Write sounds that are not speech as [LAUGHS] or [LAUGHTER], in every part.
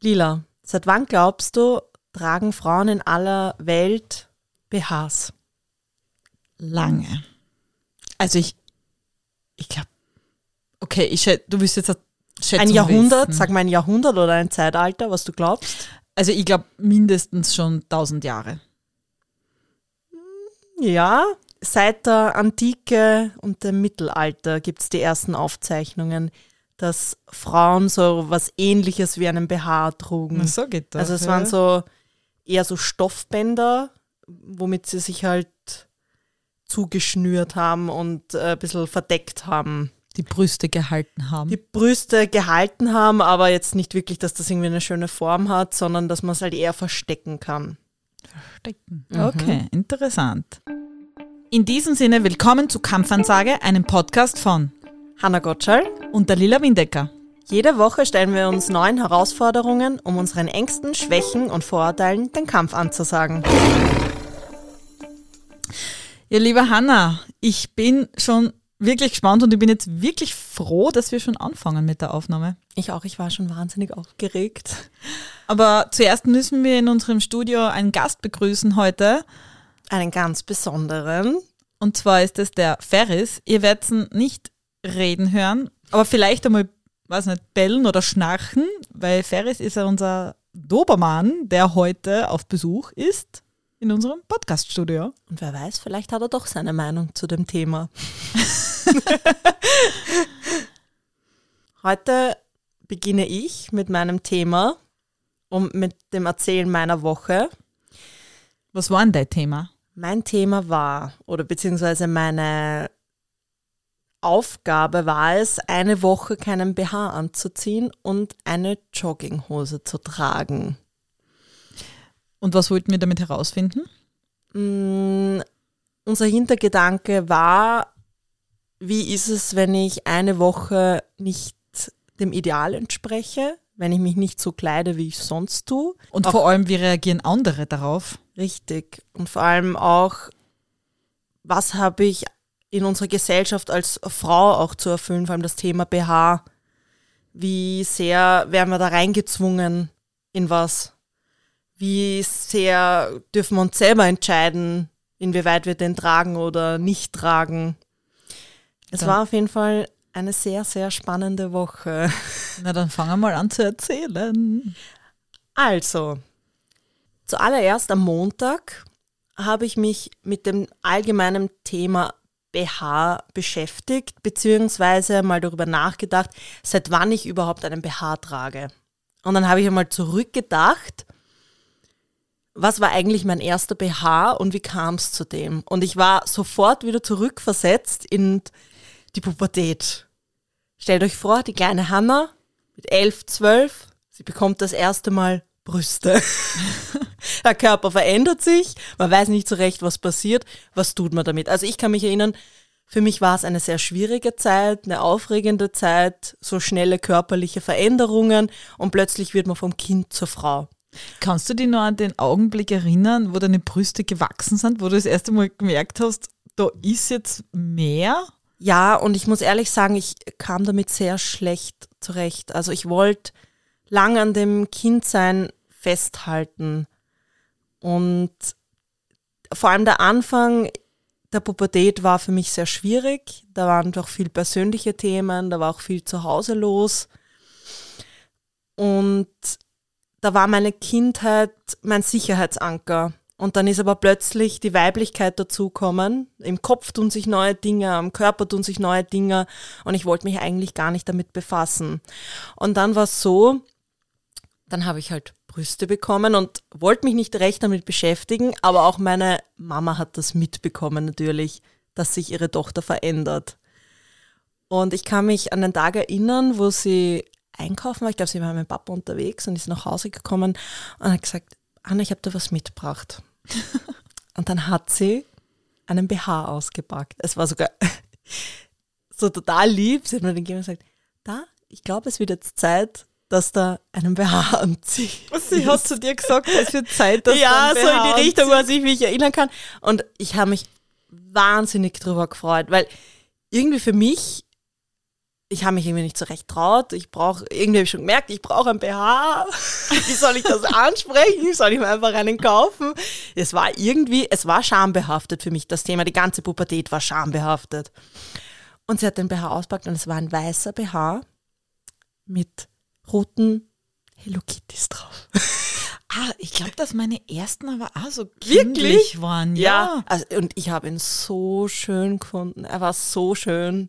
Lila, seit wann glaubst du, tragen Frauen in aller Welt BHs? Lange. Also ich, ich glaube, okay, ich schätze, du wirst jetzt eine Schätzung Ein Jahrhundert, wissen. sag mal ein Jahrhundert oder ein Zeitalter, was du glaubst? Also ich glaube mindestens schon 1000 Jahre. Ja, seit der Antike und dem Mittelalter gibt es die ersten Aufzeichnungen, dass Frauen so was ähnliches wie einen BH trugen. so geht das. also es ja. waren so eher so Stoffbänder, womit sie sich halt zugeschnürt haben und äh, ein bisschen verdeckt haben. die Brüste gehalten haben. Die Brüste gehalten haben, aber jetzt nicht wirklich, dass das irgendwie eine schöne Form hat, sondern dass man es halt eher verstecken kann. Stecken. Okay, interessant. In diesem Sinne, willkommen zu Kampfansage, einem Podcast von Hanna Gottschall, und der Lila Windecker. Jede Woche stellen wir uns neuen Herausforderungen, um unseren Ängsten, Schwächen und Vorurteilen den Kampf anzusagen. Ja, liebe Hanna, ich bin schon wirklich gespannt und ich bin jetzt wirklich froh, dass wir schon anfangen mit der Aufnahme. Ich auch, ich war schon wahnsinnig aufgeregt. Aber zuerst müssen wir in unserem Studio einen Gast begrüßen heute. Einen ganz besonderen. Und zwar ist es der Ferris. Ihr werdet ihn nicht reden hören, aber vielleicht einmal, weiß nicht, bellen oder schnarchen, weil Ferris ist ja unser Dobermann, der heute auf Besuch ist in unserem Podcaststudio. Und wer weiß, vielleicht hat er doch seine Meinung zu dem Thema. [LAUGHS] Heute beginne ich mit meinem Thema und mit dem Erzählen meiner Woche. Was war denn dein Thema? Mein Thema war, oder beziehungsweise meine Aufgabe war es, eine Woche keinen BH anzuziehen und eine Jogginghose zu tragen. Und was wollten wir damit herausfinden? Mm, unser Hintergedanke war, wie ist es, wenn ich eine Woche nicht dem Ideal entspreche, wenn ich mich nicht so kleide, wie ich sonst tue. Und Auch- vor allem, wie reagieren andere darauf? Richtig. Und vor allem auch, was habe ich in unserer Gesellschaft als Frau auch zu erfüllen, vor allem das Thema BH. Wie sehr werden wir da reingezwungen in was? Wie sehr dürfen wir uns selber entscheiden, inwieweit wir den tragen oder nicht tragen? Es Ja. war auf jeden Fall eine sehr, sehr spannende Woche. [LAUGHS] Na, dann fangen wir mal an zu erzählen. Also, zuallererst am Montag habe ich mich mit dem allgemeinen Thema BH beschäftigt, beziehungsweise mal darüber nachgedacht, seit wann ich überhaupt einen BH trage. Und dann habe ich einmal zurückgedacht, was war eigentlich mein erster BH und wie kam es zu dem? Und ich war sofort wieder zurückversetzt in die Pubertät. Stellt euch vor, die kleine Hanna mit elf, zwölf, sie bekommt das erste Mal Brüste. [LAUGHS] Der Körper verändert sich, man weiß nicht so recht, was passiert, was tut man damit. Also ich kann mich erinnern, für mich war es eine sehr schwierige Zeit, eine aufregende Zeit, so schnelle körperliche Veränderungen und plötzlich wird man vom Kind zur Frau. Kannst du dich noch an den Augenblick erinnern, wo deine Brüste gewachsen sind, wo du das erste Mal gemerkt hast, da ist jetzt mehr? Ja, und ich muss ehrlich sagen, ich kam damit sehr schlecht zurecht. Also ich wollte lang an dem Kindsein festhalten. Und vor allem der Anfang der Pubertät war für mich sehr schwierig. Da waren doch viel persönliche Themen, da war auch viel zu Hause los. Und da war meine Kindheit mein Sicherheitsanker. Und dann ist aber plötzlich die Weiblichkeit dazukommen. Im Kopf tun sich neue Dinge, am Körper tun sich neue Dinge und ich wollte mich eigentlich gar nicht damit befassen. Und dann war es so, dann habe ich halt Brüste bekommen und wollte mich nicht recht damit beschäftigen, aber auch meine Mama hat das mitbekommen natürlich, dass sich ihre Tochter verändert. Und ich kann mich an den Tag erinnern, wo sie einkaufen war. Ich glaube, sie war mit meinem Papa unterwegs und ist nach Hause gekommen und hat gesagt, Anna, ich habe da was mitgebracht. [LAUGHS] und dann hat sie einen BH ausgepackt. Es war sogar [LAUGHS] so total lieb. Sie hat mir den gegeben und gesagt, da, ich glaube, es wird jetzt Zeit, dass da einen BH anzieht. Sie hat zu dir gesagt, es wird Zeit, dass ja, so einen in die Richtung, was ich mich erinnern kann. Und ich habe mich wahnsinnig drüber gefreut, weil irgendwie für mich ich habe mich irgendwie nicht so recht traut. Ich brauche, irgendwie habe ich schon gemerkt, ich brauche ein BH. Wie soll ich das ansprechen? Soll ich mir einfach einen kaufen? Es war irgendwie, es war schambehaftet für mich, das Thema. Die ganze Pubertät war schambehaftet. Und sie hat den BH auspackt und es war ein weißer BH mit roten Hello Kitties drauf. [LAUGHS] Ah, ich glaube, dass meine ersten aber auch so Wirklich? kindlich waren. Ja. Also, und ich habe ihn so schön gefunden. Er war so schön.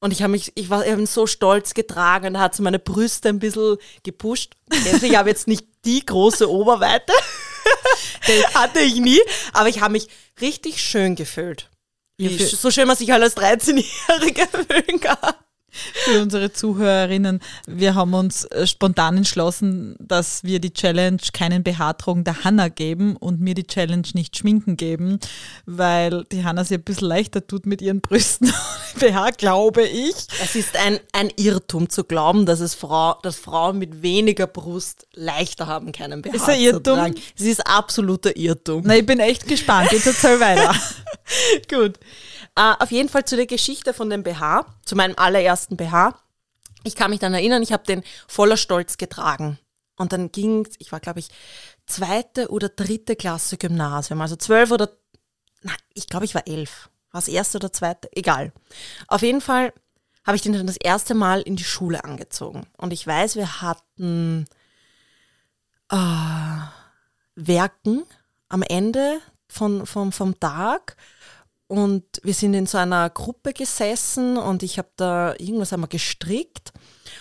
Und ich habe mich, ich war ich ihn so stolz getragen und hat so meine Brüste ein bisschen gepusht. Also ich habe jetzt nicht die große Oberweite. [LAUGHS] Hatte ich nie. Aber ich habe mich richtig schön gefühlt. Ja, so schön man sich halt als 13-Jährige [LAUGHS] fühlen kann. Für unsere Zuhörerinnen, wir haben uns äh, spontan entschlossen, dass wir die Challenge keinen tragen der Hanna geben und mir die Challenge nicht schminken geben, weil die Hanna sich ein bisschen leichter tut mit ihren Brüsten [LAUGHS] BH, glaube ich. Es ist ein, ein Irrtum zu glauben, dass es Frau, dass Frauen mit weniger Brust leichter haben, keinen BH Ist ein zu Irrtum? tragen. Es ist absoluter Irrtum. Na, ich bin echt gespannt. Jetzt erzähl weiter. [LAUGHS] [LAUGHS] Gut. Äh, auf jeden Fall zu der Geschichte von dem BH, zu meinem allerersten BH. Ich kann mich dann erinnern, ich habe den voller Stolz getragen. Und dann ging ich war, glaube ich, zweite oder dritte Klasse Gymnasium, also zwölf oder, na, ich glaube, ich war elf. War es erste oder zweite? Egal. Auf jeden Fall habe ich den dann das erste Mal in die Schule angezogen. Und ich weiß, wir hatten äh, Werken am Ende von, vom, vom Tag und wir sind in so einer Gruppe gesessen und ich habe da irgendwas einmal gestrickt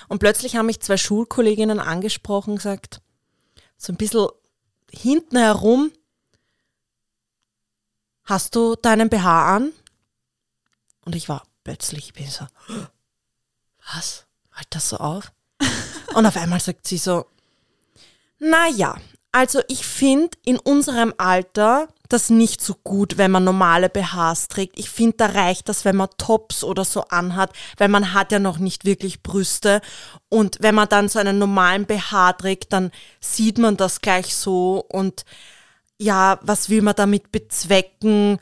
und plötzlich haben mich zwei Schulkolleginnen angesprochen, gesagt, so ein bisschen hinten herum, hast du deinen BH an? Und ich war plötzlich, ich bin so, was? Halt das so auf? [LAUGHS] Und auf einmal sagt sie so, naja, also ich finde in unserem Alter das nicht so gut, wenn man normale BHs trägt. Ich finde, da reicht das, wenn man Tops oder so anhat, weil man hat ja noch nicht wirklich Brüste. Und wenn man dann so einen normalen BH trägt, dann sieht man das gleich so. Und ja, was will man damit bezwecken?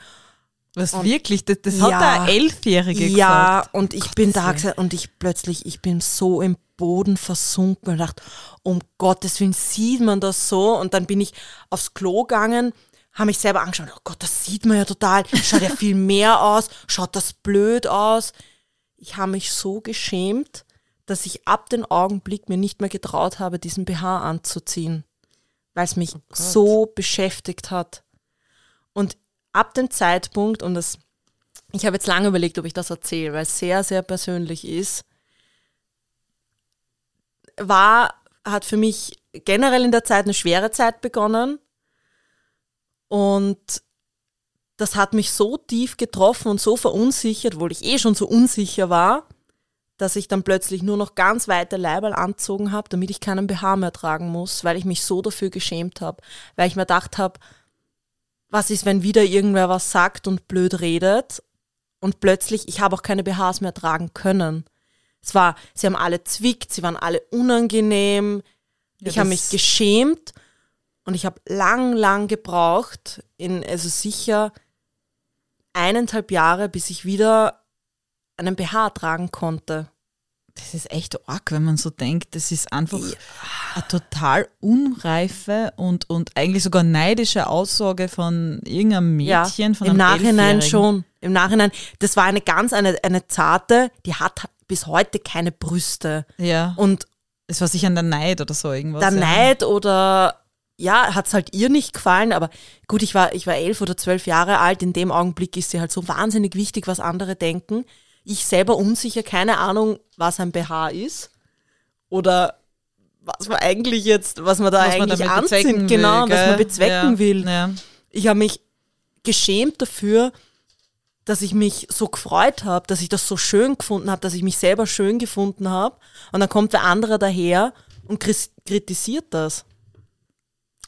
Was wirklich? Das, das hat Ja. der Elfjährige Ja, gesagt. und ich bin da gesagt, und ich plötzlich, ich bin so im Boden versunken und dachte, um Gottes Willen sieht man das so. Und dann bin ich aufs Klo gegangen, habe mich selber angeschaut, oh Gott, das sieht man ja total, schaut ja viel mehr aus, schaut das blöd aus. Ich habe mich so geschämt, dass ich ab dem Augenblick mir nicht mehr getraut habe, diesen BH anzuziehen, weil es mich so beschäftigt hat. Und ab dem Zeitpunkt, und das, ich habe jetzt lange überlegt, ob ich das erzähle, weil es sehr, sehr persönlich ist, war, hat für mich generell in der Zeit eine schwere Zeit begonnen. Und das hat mich so tief getroffen und so verunsichert, obwohl ich eh schon so unsicher war, dass ich dann plötzlich nur noch ganz weite Leiberl anzogen habe, damit ich keinen BH mehr tragen muss, weil ich mich so dafür geschämt habe, weil ich mir gedacht habe, was ist, wenn wieder irgendwer was sagt und blöd redet? Und plötzlich, ich habe auch keine BHs mehr tragen können. Es war, sie haben alle zwickt, sie waren alle unangenehm, ich habe mich geschämt und ich habe lang, lang gebraucht, in, also sicher eineinhalb Jahre, bis ich wieder einen BH tragen konnte. Das ist echt arg, wenn man so denkt. Das ist einfach eine total unreife und, und eigentlich sogar neidische Aussage von irgendeinem Mädchen, von im Nachhinein schon. Im Nachhinein, das war eine ganz, eine, eine zarte, die hat bis heute keine Brüste. Ja. Und Es war sicher der Neid oder so irgendwas. der ja. Neid oder ja, hat es halt ihr nicht gefallen, aber gut, ich war, ich war elf oder zwölf Jahre alt, in dem Augenblick ist sie halt so wahnsinnig wichtig, was andere denken. Ich selber unsicher, keine Ahnung, was ein BH ist oder was man eigentlich jetzt, was man da Was man eigentlich bezwecken anzieht, genau, will, was man bezwecken ja. will. Ja. Ich habe mich geschämt dafür, dass ich mich so gefreut habe, dass ich das so schön gefunden habe, dass ich mich selber schön gefunden habe. Und dann kommt der andere daher und kritisiert das.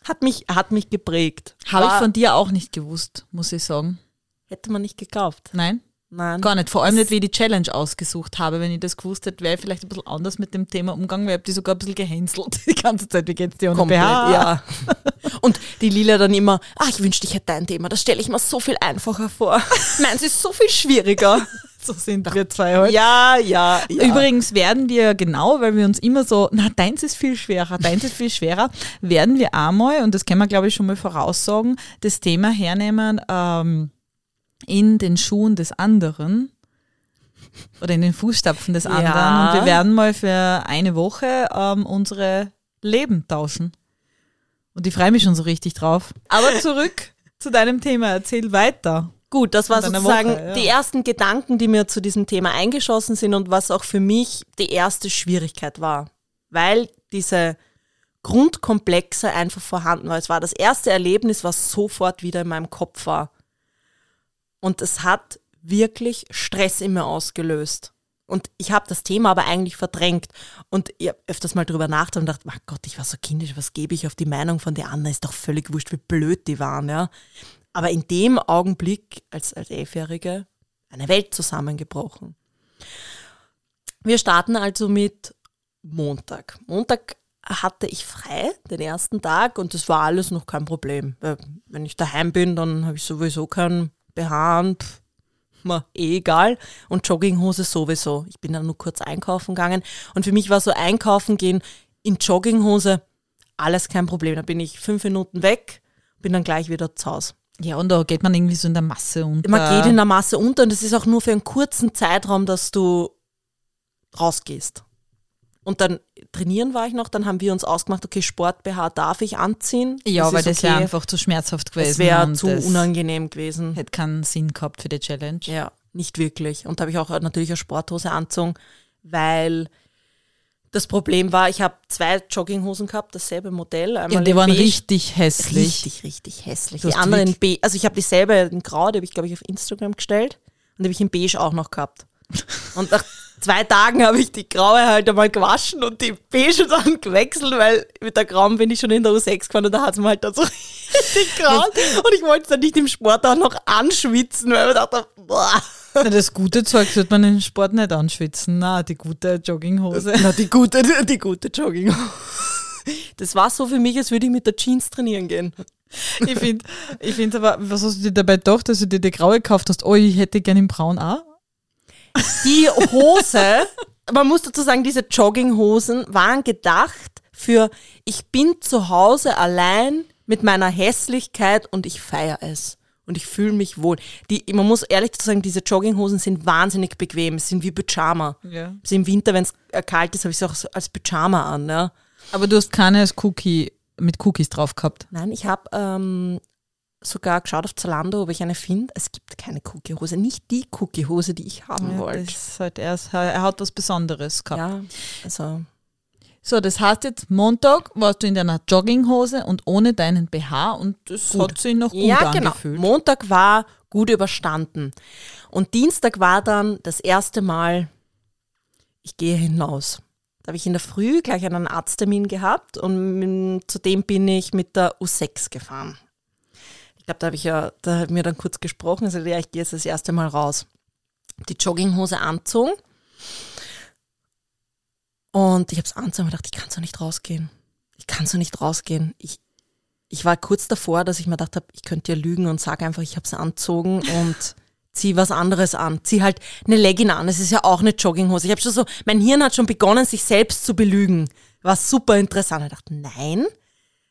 Hat mich, hat mich geprägt. Habe ich von dir auch nicht gewusst, muss ich sagen. Hätte man nicht gekauft. Nein? Nein. Gar nicht. Vor allem nicht, wie ich die Challenge ausgesucht habe. Wenn ich das gewusst hätte, wäre ich vielleicht ein bisschen anders mit dem Thema umgegangen, weil ich habe die sogar ein bisschen gehänselt [LAUGHS] die ganze Zeit. Wie geht's dir ohne Komplett, BH? ja. [LAUGHS] Und die Lila dann immer, ah, ich wünschte, ich hätte dein Thema, das stelle ich mir so viel einfacher vor. [LAUGHS] Meins ist so viel schwieriger. So sind wir zwei heute. Ja, ja, ja. Übrigens werden wir genau, weil wir uns immer so, na, deins ist viel schwerer, deins ist viel schwerer, werden wir einmal, und das können wir glaube ich schon mal voraussagen, das Thema hernehmen ähm, in den Schuhen des anderen oder in den Fußstapfen des anderen. Ja. Und wir werden mal für eine Woche ähm, unsere Leben tauschen. Und ich freue mich schon so richtig drauf. Aber [LAUGHS] zurück zu deinem Thema, erzähl weiter. Gut, das war sozusagen Woche, ja. die ersten Gedanken, die mir zu diesem Thema eingeschossen sind und was auch für mich die erste Schwierigkeit war, weil diese Grundkomplexe einfach vorhanden war. Es war das erste Erlebnis, was sofort wieder in meinem Kopf war. Und es hat wirklich Stress in mir ausgelöst. Und ich habe das Thema aber eigentlich verdrängt. Und ich habe öfters mal drüber nachgedacht und dachte, mein Gott, ich war so kindisch, was gebe ich auf die Meinung von den anderen? Ist doch völlig wurscht, wie blöd die waren, ja. Aber in dem Augenblick, als, als Elfjährige, eine Welt zusammengebrochen. Wir starten also mit Montag. Montag hatte ich frei, den ersten Tag, und das war alles noch kein Problem. Wenn ich daheim bin, dann habe ich sowieso kein BH pff, eh egal. Und Jogginghose sowieso. Ich bin dann nur kurz einkaufen gegangen. Und für mich war so einkaufen gehen in Jogginghose alles kein Problem. Da bin ich fünf Minuten weg, bin dann gleich wieder zu Hause. Ja, und da geht man irgendwie so in der Masse unter. Man geht in der Masse unter und es ist auch nur für einen kurzen Zeitraum, dass du rausgehst. Und dann trainieren war ich noch, dann haben wir uns ausgemacht, okay, Sport-BH darf ich anziehen. ja, weil ist das wäre einfach zu schmerzhaft gewesen. Es wäre zu das unangenehm gewesen. Hätte keinen Sinn gehabt für die Challenge. Ja, nicht wirklich. Und da habe ich auch natürlich eine Sporthose angezogen, weil das Problem war, ich habe zwei Jogginghosen gehabt, dasselbe Modell. Einmal Ja, die waren beige, richtig hässlich. Richtig, richtig hässlich. Du Die anderen beige, also ich habe dieselbe in grau, die habe ich glaube ich auf Instagram gestellt und die habe ich in beige auch noch gehabt. [LAUGHS] Und nach zwei Tagen habe ich die graue halt einmal gewaschen und die beige dann gewechselt, weil mit der grauen bin ich schon in der U6 gefahren und da hat es mir halt dann so [LAUGHS] richtig grau und ich wollte es dann nicht im Sport auch noch anschwitzen, weil ich dachte, boah. Na, das gute Zeug sollte man im Sport nicht anschwitzen. Na, die gute Jogginghose. Na, die gute, die gute Jogging. Das war so für mich, als würde ich mit der Jeans trainieren gehen. Ich finde ich find aber, was hast du dir dabei gedacht, dass du dir die graue gekauft hast? Oh, ich hätte gerne im Braun auch. Die Hose, man muss dazu sagen, diese Jogginghosen waren gedacht für, ich bin zu Hause allein mit meiner Hässlichkeit und ich feiere es. Und ich fühle mich wohl. Die, man muss ehrlich dazu sagen, diese Jogginghosen sind wahnsinnig bequem. Es sind wie Pyjama. Ja. Also Im Winter, wenn es kalt ist, habe ich es auch als Pyjama an. Ja. Aber du hast keine als Cookie mit Cookies drauf gehabt. Nein, ich habe ähm, sogar geschaut auf Zalando, ob ich eine finde. Es gibt keine Cookie-Hose. Nicht die Cookie-Hose, die ich haben Ja, wollte. halt erst, er hat was Besonderes gehabt. Ja, also So, das heißt jetzt, Montag warst du in deiner Jogginghose und ohne deinen BH und das hat sich noch gut ja, genau. angefühlt. Montag war gut überstanden. Und Dienstag war dann das erste Mal, ich gehe hinaus. Da habe ich in der Früh gleich einen Arzttermin gehabt und zudem bin ich mit der U6 gefahren. Ich glaube, da habe ich ja, da haben wir dann kurz gesprochen, also ja, ich gehe jetzt das erste Mal raus. Die Jogginghose anzogen und ich habe es angezogen und gedacht, ich kann so nicht rausgehen. Ich kann so nicht rausgehen. Ich, ich war kurz davor, dass ich mir gedacht habe, ich könnte ja lügen und sage einfach, ich habe es anzogen und [LAUGHS] zieh was anderes an. Zieh halt eine Legging an. Es ist ja auch eine Jogginghose. Ich habe schon so, mein Hirn hat schon begonnen, sich selbst zu belügen. War super interessant. Ich dachte, nein,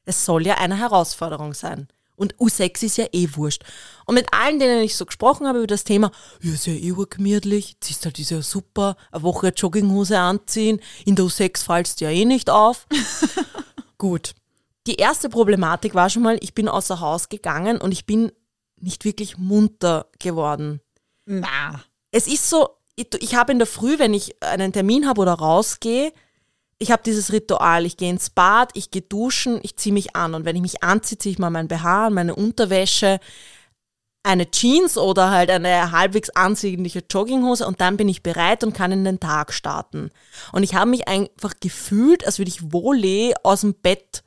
es soll ja eine Herausforderung sein. Und U6 ist ja eh wurscht. Und mit allen, denen ich so gesprochen habe über das Thema, ja, ist ja eh urgemütlich, ziehst halt, ist ja super, eine Woche Jogginghose anziehen, in der U6 fallst du ja eh nicht auf. [LAUGHS] Gut. Die erste Problematik war schon mal, ich bin außer Haus gegangen und ich bin nicht wirklich munter geworden. Na. Es ist so, ich, ich habe in der Früh, wenn ich einen Termin habe oder rausgehe, ich habe dieses Ritual, ich gehe ins Bad, ich gehe duschen, ich ziehe mich an und wenn ich mich anziehe, ziehe ich mal mein BH an, meine Unterwäsche, eine Jeans oder halt eine halbwegs ansehnliche Jogginghose und dann bin ich bereit und kann in den Tag starten. Und ich habe mich einfach gefühlt, als würde ich wohle aus dem Bett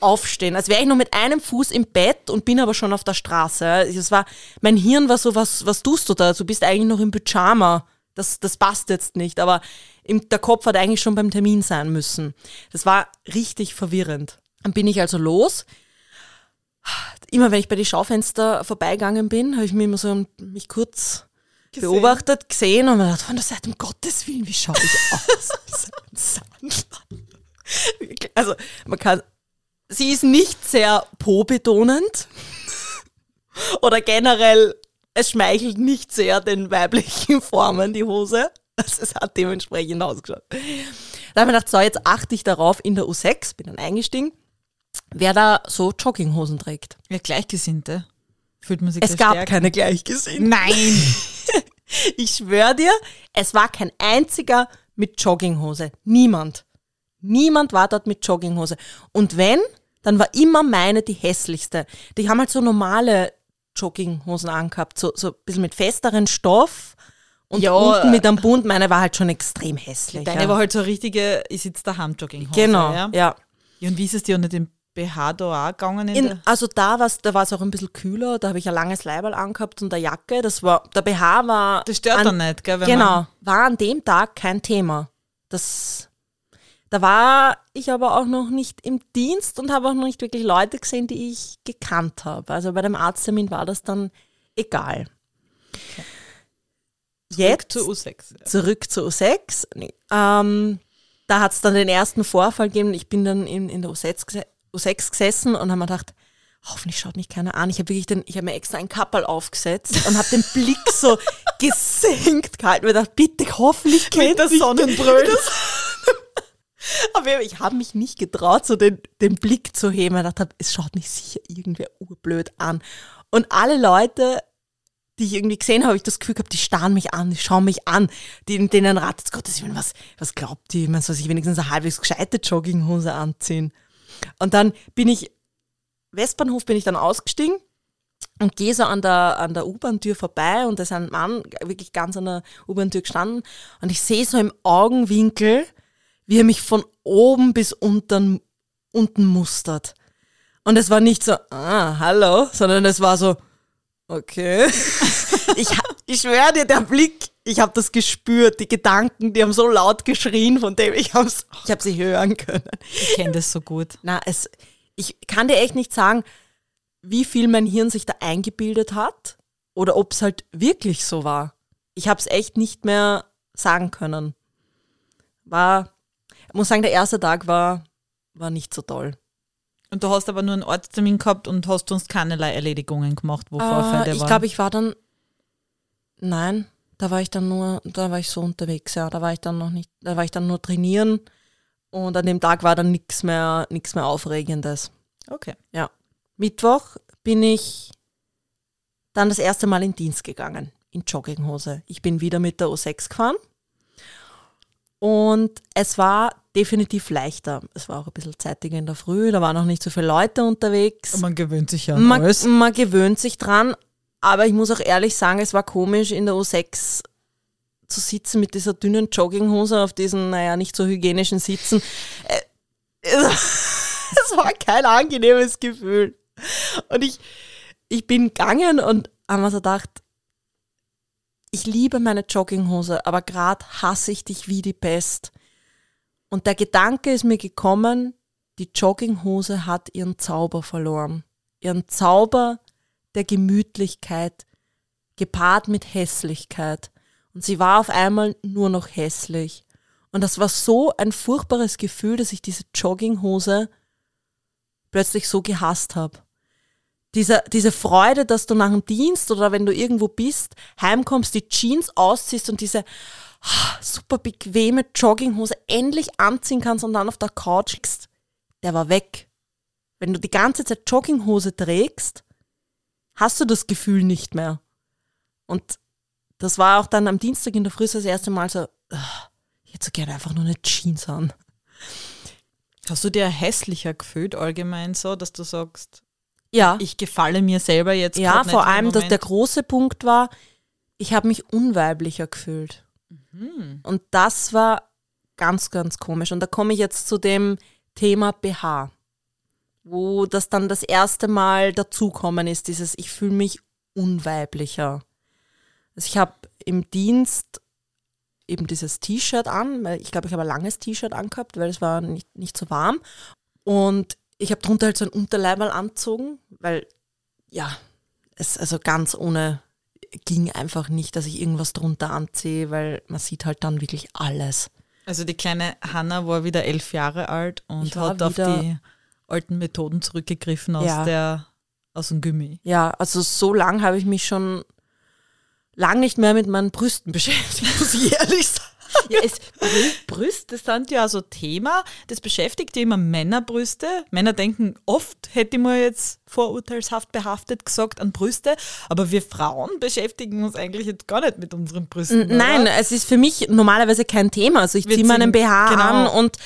aufstehen, als wäre ich nur mit einem Fuß im Bett und bin aber schon auf der Straße. Es war, mein Hirn war so, was, was tust du da? Du bist eigentlich noch im Pyjama. Das, das passt jetzt nicht, aber im, der Kopf hat eigentlich schon beim Termin sein müssen. Das war richtig verwirrend. Dann bin ich also los. Immer wenn ich bei die Schaufenster vorbeigegangen bin, habe ich mir immer so mich kurz Gesehen. beobachtet, gesehen und mir gedacht, von der Seite, um Gottes Willen, wie schaue ich aus? [LAUGHS] Also, man kann, sie ist nicht sehr po-betonend [LAUGHS] oder generell, es schmeichelt nicht sehr den weiblichen Formen, die Hose. Also, es hat dementsprechend ausgeschaut. Da habe ich mir gedacht, so, jetzt achte ich darauf in der U6, bin dann eingestiegen, wer da so Jogginghosen trägt. Ja, Gleichgesinnte. Fühlt man sich Es gab gestärkt? keine Gleichgesinnten. Nein! [LAUGHS] Ich schwöre dir, es war kein einziger mit Jogginghose. Niemand. Niemand war dort mit Jogginghose. Und wenn, dann war immer meine die hässlichste. Die haben halt so normale Jogginghosen angehabt, so, so ein bisschen mit festeren Stoff und Ja. unten mit einem Bund. Meine war halt schon extrem hässlich. Deine ja. war halt so richtige, ich sitze daheim Jogginghose. Genau, Ja? ja. ja. Und wie ist es dir unter dem BH da auch gegangen? In In, also da war's, da war es auch ein bisschen kühler, da habe ich ein langes Leiberl angehabt und eine Jacke. Das war, der BH war. das stört an, dann nicht, gell? Genau, war an dem Tag kein Thema. Das, da war ich aber auch noch nicht im Dienst und habe auch noch nicht wirklich Leute gesehen, die ich gekannt habe. Also bei dem Arzttermin war das dann egal. Jetzt zu U6. Ja. zurück zu U6. Nee. Ähm, da hat es dann den ersten Vorfall gegeben. Ich bin dann in, in der U6, gese- U6 gesessen und habe mir gedacht, hoffentlich schaut mich keiner an. Ich habe wirklich den, ich habe mir extra ein Kapperl aufgesetzt und habe den Blick so [LAUGHS] gesenkt gehalten. Und mir gedacht, bitte, hoffentlich kennt der mich Sonnenbrille. Aber ich habe mich nicht getraut, so den, den Blick zu heben. Ich dachte, es schaut mich sicher irgendwer urblöd an. Und alle Leute, die ich irgendwie gesehen habe, ich das Gefühl gehabt, die starren mich an, die schauen mich an. Die, denen ratet Gottes Willen, was, was glaubt die? Man soll sich wenigstens eine halbwegs gescheite Jogginghose anziehen. Und dann bin ich, Westbahnhof bin ich dann ausgestiegen und gehe so an der, an der U-Bahn-Tür vorbei und da ist ein Mann wirklich ganz an der U-Bahn-Tür gestanden und ich sehe so im Augenwinkel, wie er mich von oben bis unten, unten mustert. Und es war nicht so, ah, hallo, sondern es war so, okay. [LAUGHS] ich, ich schwöre dir, der Blick, ich habe das gespürt, die Gedanken, die haben so laut geschrien, von dem ich habe ich hab sie hören können. Ich kenne das so gut. Na, es, ich kann dir echt nicht sagen, wie viel mein Hirn sich da eingebildet hat oder ob es halt wirklich so war. Ich habe es echt nicht mehr sagen können. War, ich muss sagen, der erste Tag war, war nicht so toll. Und du hast aber nur einen Ortstermin gehabt und hast sonst keinerlei Erledigungen gemacht, wo Vorfälle Äh, ich glaube, ich war dann, nein, da war ich dann nur, da war ich so unterwegs, ja, da war ich dann noch nicht, da war ich dann nur trainieren und an dem Tag war dann nichts mehr, nichts mehr Aufregendes. okay. Ja. Mittwoch bin ich dann das erste Mal in Dienst gegangen, in Jogginghose. Ich bin wieder mit der O6 gefahren und es war definitiv leichter. Es war auch ein bisschen zeitiger in der Früh, da waren noch nicht so viele Leute unterwegs. Man gewöhnt sich ja an Man, alles. man gewöhnt sich dran, aber ich muss auch ehrlich sagen, es war komisch in der U6 zu sitzen mit dieser dünnen Jogginghose auf diesen, naja, nicht so hygienischen Sitzen. Äh, [LAUGHS] Es war kein angenehmes Gefühl. Und ich, ich bin gegangen und habe mir so gedacht, ich liebe meine Jogginghose, aber gerade hasse ich dich wie die Pest. Und der Gedanke ist mir gekommen, die Jogginghose hat ihren Zauber verloren. Ihren Zauber der Gemütlichkeit, gepaart mit Hässlichkeit. Und sie war auf einmal nur noch hässlich. Und das war so ein furchtbares Gefühl, dass ich diese Jogginghose plötzlich so gehasst habe. Diese, diese Freude, dass du nach dem Dienst oder wenn du irgendwo bist, heimkommst, die Jeans ausziehst und diese ah, super bequeme Jogginghose endlich anziehen kannst und dann auf der Couch liegst, der war weg. Wenn du die ganze Zeit Jogginghose trägst, hast du das Gefühl nicht mehr. Und das war auch dann am Dienstag in der Früh das erste Mal so, ah, ich hätte so gerne einfach nur eine Jeans an. Hast du dir hässlicher gefühlt allgemein so, dass du sagst, Ja, ich gefalle mir selber jetzt ja vor allem, dass der große Punkt war, ich habe mich unweiblicher gefühlt. Und das war ganz, ganz komisch. Und da komme ich jetzt zu dem Thema BH, wo das dann das erste Mal dazukommen ist, dieses ich fühle mich unweiblicher. Also ich habe im Dienst eben dieses T-Shirt an, weil ich glaube, ich habe ein langes T-Shirt angehabt, weil es war nicht, nicht so warm. Und ich habe drunter halt so ein Unterleiberl angezogen, weil ja, es also ganz ohne ging einfach nicht, dass ich irgendwas drunter anziehe, weil man sieht halt dann wirklich alles. Also die kleine Hanna war wieder elf Jahre alt und hat auf die alten Methoden zurückgegriffen aus Ja. der aus dem Gummi. Ja, also so lang habe ich mich schon lang nicht mehr mit meinen Brüsten [LAUGHS] beschäftigt, muss ich ehrlich sagen. Ja, es, Brü- Brüste sind ja so Thema, das beschäftigt ja immer Männerbrüste. Männer denken oft, hätte ich mal jetzt vorurteilshaft behaftet gesagt, an Brüste, aber wir Frauen beschäftigen uns eigentlich jetzt gar nicht mit unseren Brüsten. oder? Nein, es ist für mich normalerweise kein Thema. Also ich ziehe meinen BH genau. an und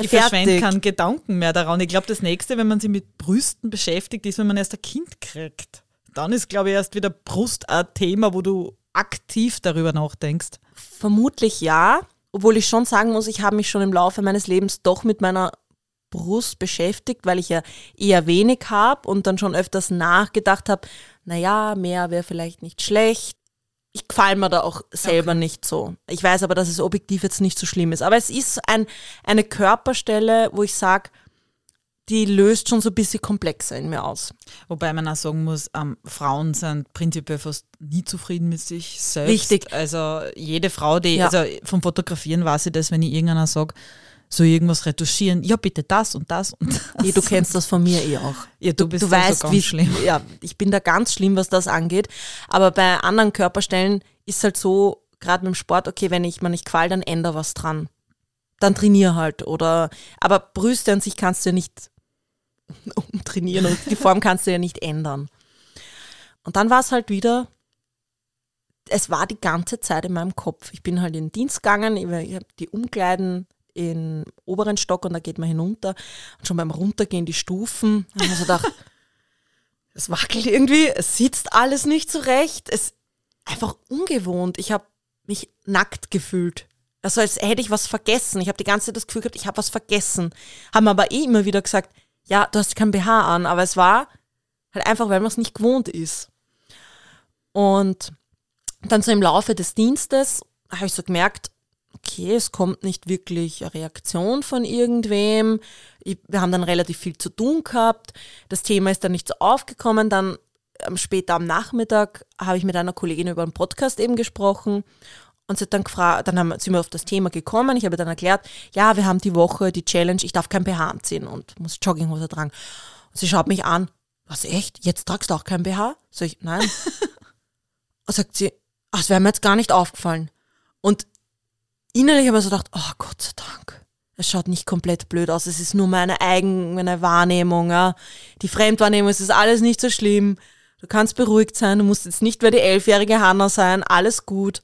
Ich verschwende keinen Gedanken mehr daran. Ich glaube, das nächste, wenn man sich mit Brüsten beschäftigt, ist, wenn man erst ein Kind kriegt. Dann ist, glaube ich, erst wieder Brust ein Thema, wo du aktiv darüber nachdenkst. Vermutlich ja, obwohl ich schon sagen muss, ich habe mich schon im Laufe meines Lebens doch mit meiner Brust beschäftigt, weil ich ja eher wenig habe und dann schon öfters nachgedacht habe, naja, mehr wäre vielleicht nicht schlecht. Ich gefall mir da auch selber nicht so. Ich weiß aber, dass es objektiv jetzt nicht so schlimm ist. Aber es ist ein, eine Körperstelle, wo ich sage, die löst schon so ein bisschen komplexer in mir aus. Wobei man auch sagen muss, ähm, Frauen sind prinzipiell fast nie zufrieden mit sich selbst. Richtig. Also jede Frau, die, Ja. also vom Fotografieren weiß ich das, wenn ich irgendeiner sage, so irgendwas retuschieren, ja bitte das und das und das. Eh, du kennst das von mir eh auch. Ja, du bist du weißt, ganz wie schlimm. Ja, ich bin da ganz schlimm, was das angeht. Aber bei anderen Körperstellen ist halt so, gerade mit dem Sport, okay, wenn ich mir nicht qual, dann ändere was dran. Dann trainier halt. Oder aber Brüste an sich kannst du ja nicht [LAUGHS] umtrainieren und die Form kannst du ja nicht ändern. Und dann war es halt wieder, es war die ganze Zeit in meinem Kopf. Ich bin halt in den Dienst gegangen, ich habe die Umkleiden im oberen Stock und da geht man hinunter. Und schon beim Runtergehen die Stufen, habe ich mir so gedacht, [LAUGHS] es wackelt irgendwie, es sitzt alles nicht so recht. Es ist einfach ungewohnt. Ich habe mich nackt gefühlt. Also als hätte ich was vergessen. Ich habe die ganze Zeit das Gefühl gehabt, ich habe was vergessen. Haben aber eh immer wieder gesagt, ja, du hast kein BH an, aber es war halt einfach, weil man es nicht gewohnt ist. Und dann so im Laufe des Dienstes habe ich so gemerkt, okay, es kommt nicht wirklich eine Reaktion von irgendwem. Wir haben dann relativ viel zu tun gehabt. Das Thema ist dann nicht so aufgekommen. Dann ähm, später am Nachmittag habe ich mit einer Kollegin über einen Podcast eben gesprochen. Und sie hat dann gefragt, dann haben, sind wir auf das Thema gekommen. Ich habe dann erklärt, ja, wir haben die Woche die Challenge, ich darf kein BH anziehen und muss Jogginghose tragen. Und sie schaut mich an, was echt? Jetzt tragst du auch kein BH? Sag ich, nein. [LAUGHS] Und sagt sie, ach, das wäre mir jetzt gar nicht aufgefallen. Und innerlich habe ich so gedacht, oh Gott sei Dank. Es schaut nicht komplett blöd aus. Es ist nur meine eigene Wahrnehmung. Ja. Die Fremdwahrnehmung, es ist alles nicht so schlimm. Du kannst beruhigt sein. Du musst jetzt nicht mehr die elfjährige Hanna sein. Alles gut.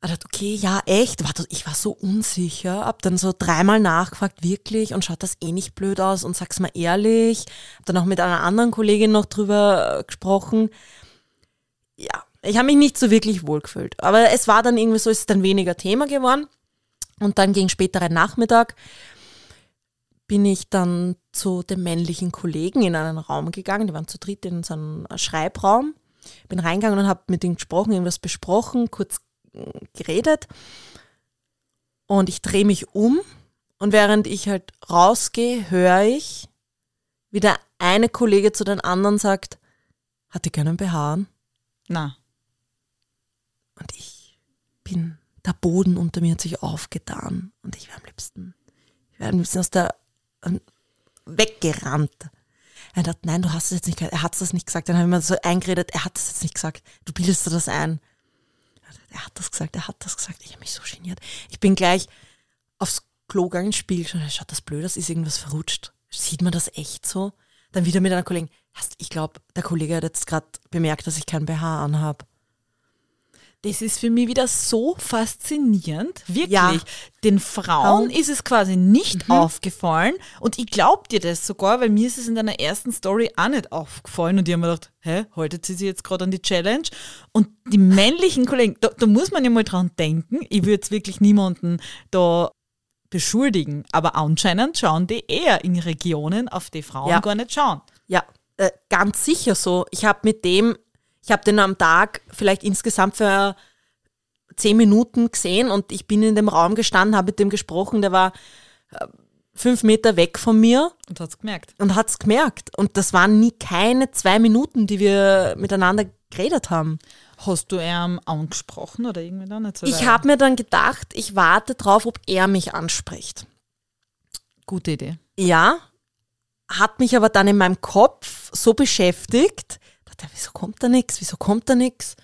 Ich dachte, okay, ja, echt. Ich war so unsicher. Hab dann so dreimal nachgefragt, wirklich. Und schaut das eh nicht blöd aus? Und sag's mal ehrlich. Hab dann auch mit einer anderen Kollegin noch drüber äh, gesprochen. Ja, ich habe mich nicht so wirklich wohlgefühlt. Aber es war dann irgendwie so, es ist dann weniger Thema geworden. Und dann gegen späteren Nachmittag bin ich dann zu dem männlichen Kollegen in einen Raum gegangen. Die waren zu dritt in so einem Schreibraum. Bin reingegangen und habe mit ihm gesprochen, irgendwas besprochen, kurz geredet. Und ich drehe mich um und während ich halt rausgehe, höre ich, wie der eine Kollege zu den anderen sagt, hat die keinen BH an? Na, Und ich bin, der Boden unter mir hat sich aufgetan. Und ich wäre am liebsten, ich wäre am liebsten aus der, ähm, weggerannt. Er hat nein, du hast es jetzt nicht gesagt. Er hat es nicht gesagt. Dann habe ich mir so eingeredet, er hat es jetzt nicht gesagt. Du bildest dir das ein. Er hat das gesagt, er hat das gesagt. Ich habe mich so geniert. Ich bin gleich aufs Klo gegangen, Spiegel schon. Schaut das blöd aus? Ist irgendwas verrutscht? Sieht man das echt so? Dann wieder mit einer Kollegin. Ich glaube, der Kollege hat jetzt gerade bemerkt, dass ich kein BH anhab. Das ist für mich wieder so faszinierend. Wirklich. Ja. Den Frauen ist es quasi nicht aufgefallen. Und ich glaub dir das sogar, weil mir ist es in deiner ersten Story auch nicht aufgefallen. Und ich habe mir gedacht, hä, haltet sie sich jetzt gerade an die Challenge? Und die männlichen Kollegen, da, da muss man ja mal dran denken. Ich würde jetzt wirklich niemanden da beschuldigen. Aber anscheinend schauen die eher in Regionen, auf die Frauen Ja. gar nicht schauen. Ja, äh, ganz sicher so. Ich habe mit dem, ich habe den am Tag vielleicht insgesamt für zehn Minuten gesehen und ich bin in dem Raum gestanden, habe mit dem gesprochen, der war äh, fünf Meter weg von mir Und hat's gemerkt. und hat's gemerkt. Und das waren nie keine zwei Minuten, die wir miteinander geredet haben. Hast du ihn angesprochen oder irgendwie dann nicht so? Ich habe mir dann gedacht, ich warte drauf, ob er mich anspricht. Gute Idee. Ja, hat mich aber dann in meinem Kopf so beschäftigt, dachte, wieso kommt da nichts, wieso kommt da nichts?